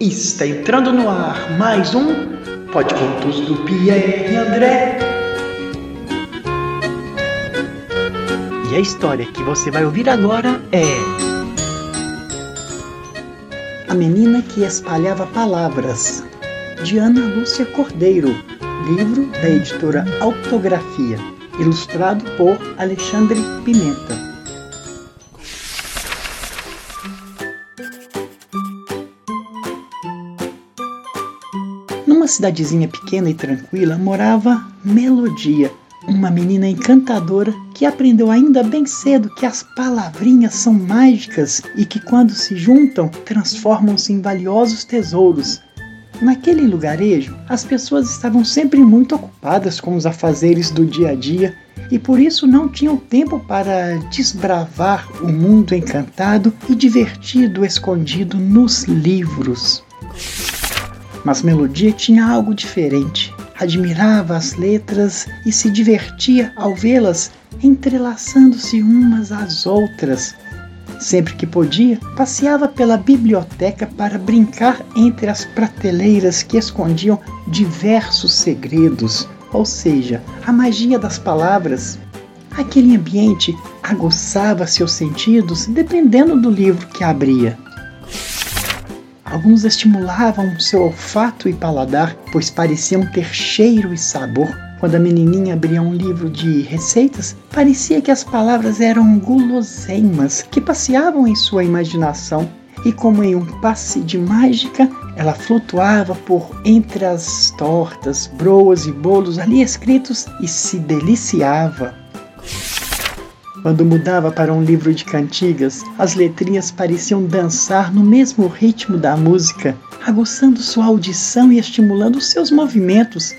Está entrando no ar mais um Pode Contos do Pierre André. E a história que você vai ouvir agora é A Menina que Espalhava Palavras, de Ana Lúcia Cordeiro, livro da editora Autografia, ilustrado por Alexandre Pimenta. Numa cidadezinha pequena e tranquila morava Melodia, uma menina encantadora que aprendeu ainda bem cedo que as palavrinhas são mágicas e que quando se juntam transformam-se em valiosos tesouros. Naquele lugarejo, as pessoas estavam sempre muito ocupadas com os afazeres do dia a dia e por isso não tinham tempo para desbravar o mundo encantado e divertido escondido nos livros. Mas Melodia tinha algo diferente. Admirava as letras e se divertia ao vê-las entrelaçando-se umas às outras. Sempre que podia, passeava pela biblioteca para brincar entre as prateleiras que escondiam diversos segredos, ou seja, a magia das palavras. Aquele ambiente aguçava seus sentidos dependendo do livro que abria. Alguns estimulavam seu olfato e paladar, pois pareciam ter cheiro e sabor. Quando a menininha abria um livro de receitas, parecia que as palavras eram guloseimas que passeavam em sua imaginação. E como em um passe de mágica, ela flutuava por entre as tortas, broas e bolos ali escritos e se deliciava. Quando mudava para um livro de cantigas, as letrinhas pareciam dançar no mesmo ritmo da música, aguçando sua audição e estimulando seus movimentos.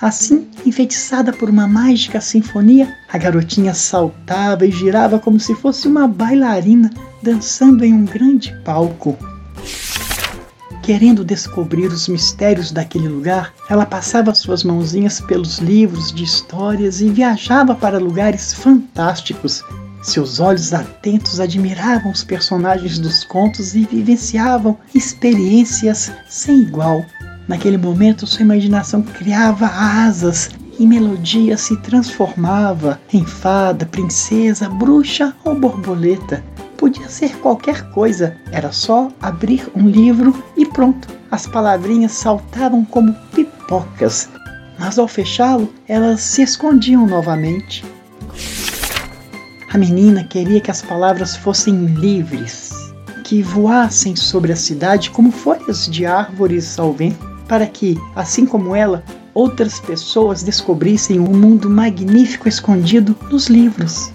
Assim, enfeitiçada por uma mágica sinfonia, a garotinha saltava e girava como se fosse uma bailarina dançando em um grande palco. Querendo descobrir os mistérios daquele lugar, ela passava suas mãozinhas pelos livros de histórias e viajava para lugares fantásticos. Seus olhos atentos admiravam os personagens dos contos e vivenciavam experiências sem igual. Naquele momento, sua imaginação criava asas e melodia se transformava em fada, princesa, bruxa ou borboleta podia ser qualquer coisa, era só abrir um livro e pronto. As palavrinhas saltavam como pipocas, mas ao fechá-lo, elas se escondiam novamente. A menina queria que as palavras fossem livres, que voassem sobre a cidade como folhas de árvores ao vento, para que, assim como ela, outras pessoas descobrissem um mundo magnífico escondido nos livros.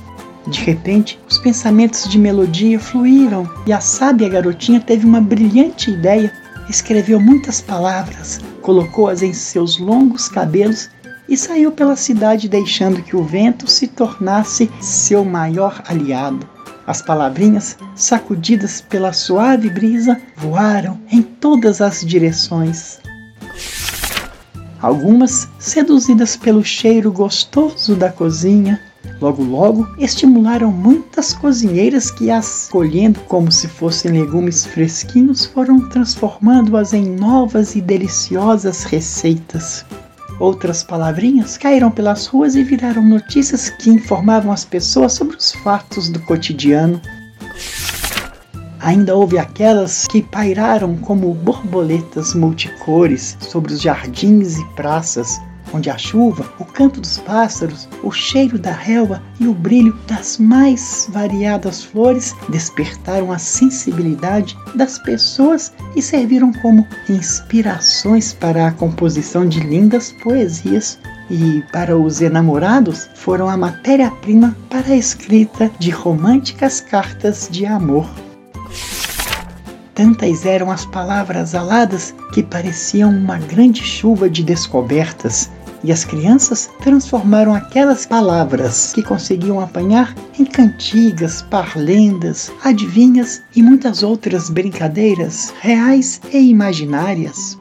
De repente, os pensamentos de melodia fluíram e a sábia garotinha teve uma brilhante ideia. Escreveu muitas palavras, colocou-as em seus longos cabelos e saiu pela cidade deixando que o vento se tornasse seu maior aliado. As palavrinhas, sacudidas pela suave brisa, voaram em todas as direções. Algumas, seduzidas pelo cheiro gostoso da cozinha, Logo, logo, estimularam muitas cozinheiras que, as colhendo como se fossem legumes fresquinhos, foram transformando-as em novas e deliciosas receitas. Outras palavrinhas caíram pelas ruas e viraram notícias que informavam as pessoas sobre os fatos do cotidiano. Ainda houve aquelas que pairaram como borboletas multicores sobre os jardins e praças, onde a chuva, o canto dos pássaros, o cheiro da relva e o brilho das mais variadas flores despertaram a sensibilidade das pessoas e serviram como inspirações para a composição de lindas poesias e para os enamorados foram a matéria-prima para a escrita de românticas cartas de amor. Tantas eram as palavras aladas que pareciam uma grande chuva de descobertas, e as crianças transformaram aquelas palavras que conseguiam apanhar em cantigas, parlendas, adivinhas e muitas outras brincadeiras reais e imaginárias.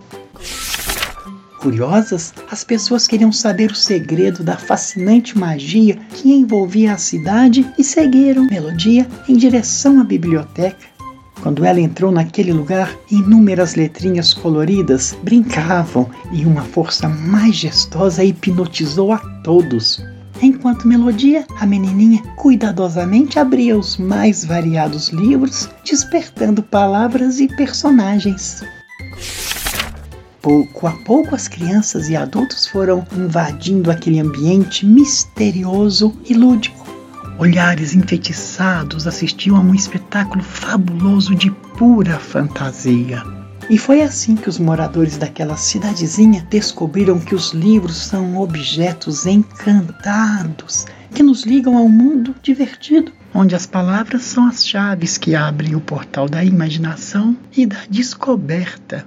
Curiosas, as pessoas queriam saber o segredo da fascinante magia que envolvia a cidade e seguiram Melodia em direção à biblioteca. Quando ela entrou naquele lugar, inúmeras letrinhas coloridas brincavam e uma força majestosa hipnotizou a todos. Enquanto melodia, a menininha cuidadosamente abria os mais variados livros, despertando palavras e personagens. Pouco a pouco, as crianças e adultos foram invadindo aquele ambiente misterioso e lúdico. Olhares enfeitiçados assistiam a um espetáculo fabuloso de pura fantasia. E foi assim que os moradores daquela cidadezinha descobriram que os livros são objetos encantados que nos ligam ao mundo divertido, onde as palavras são as chaves que abrem o portal da imaginação e da descoberta.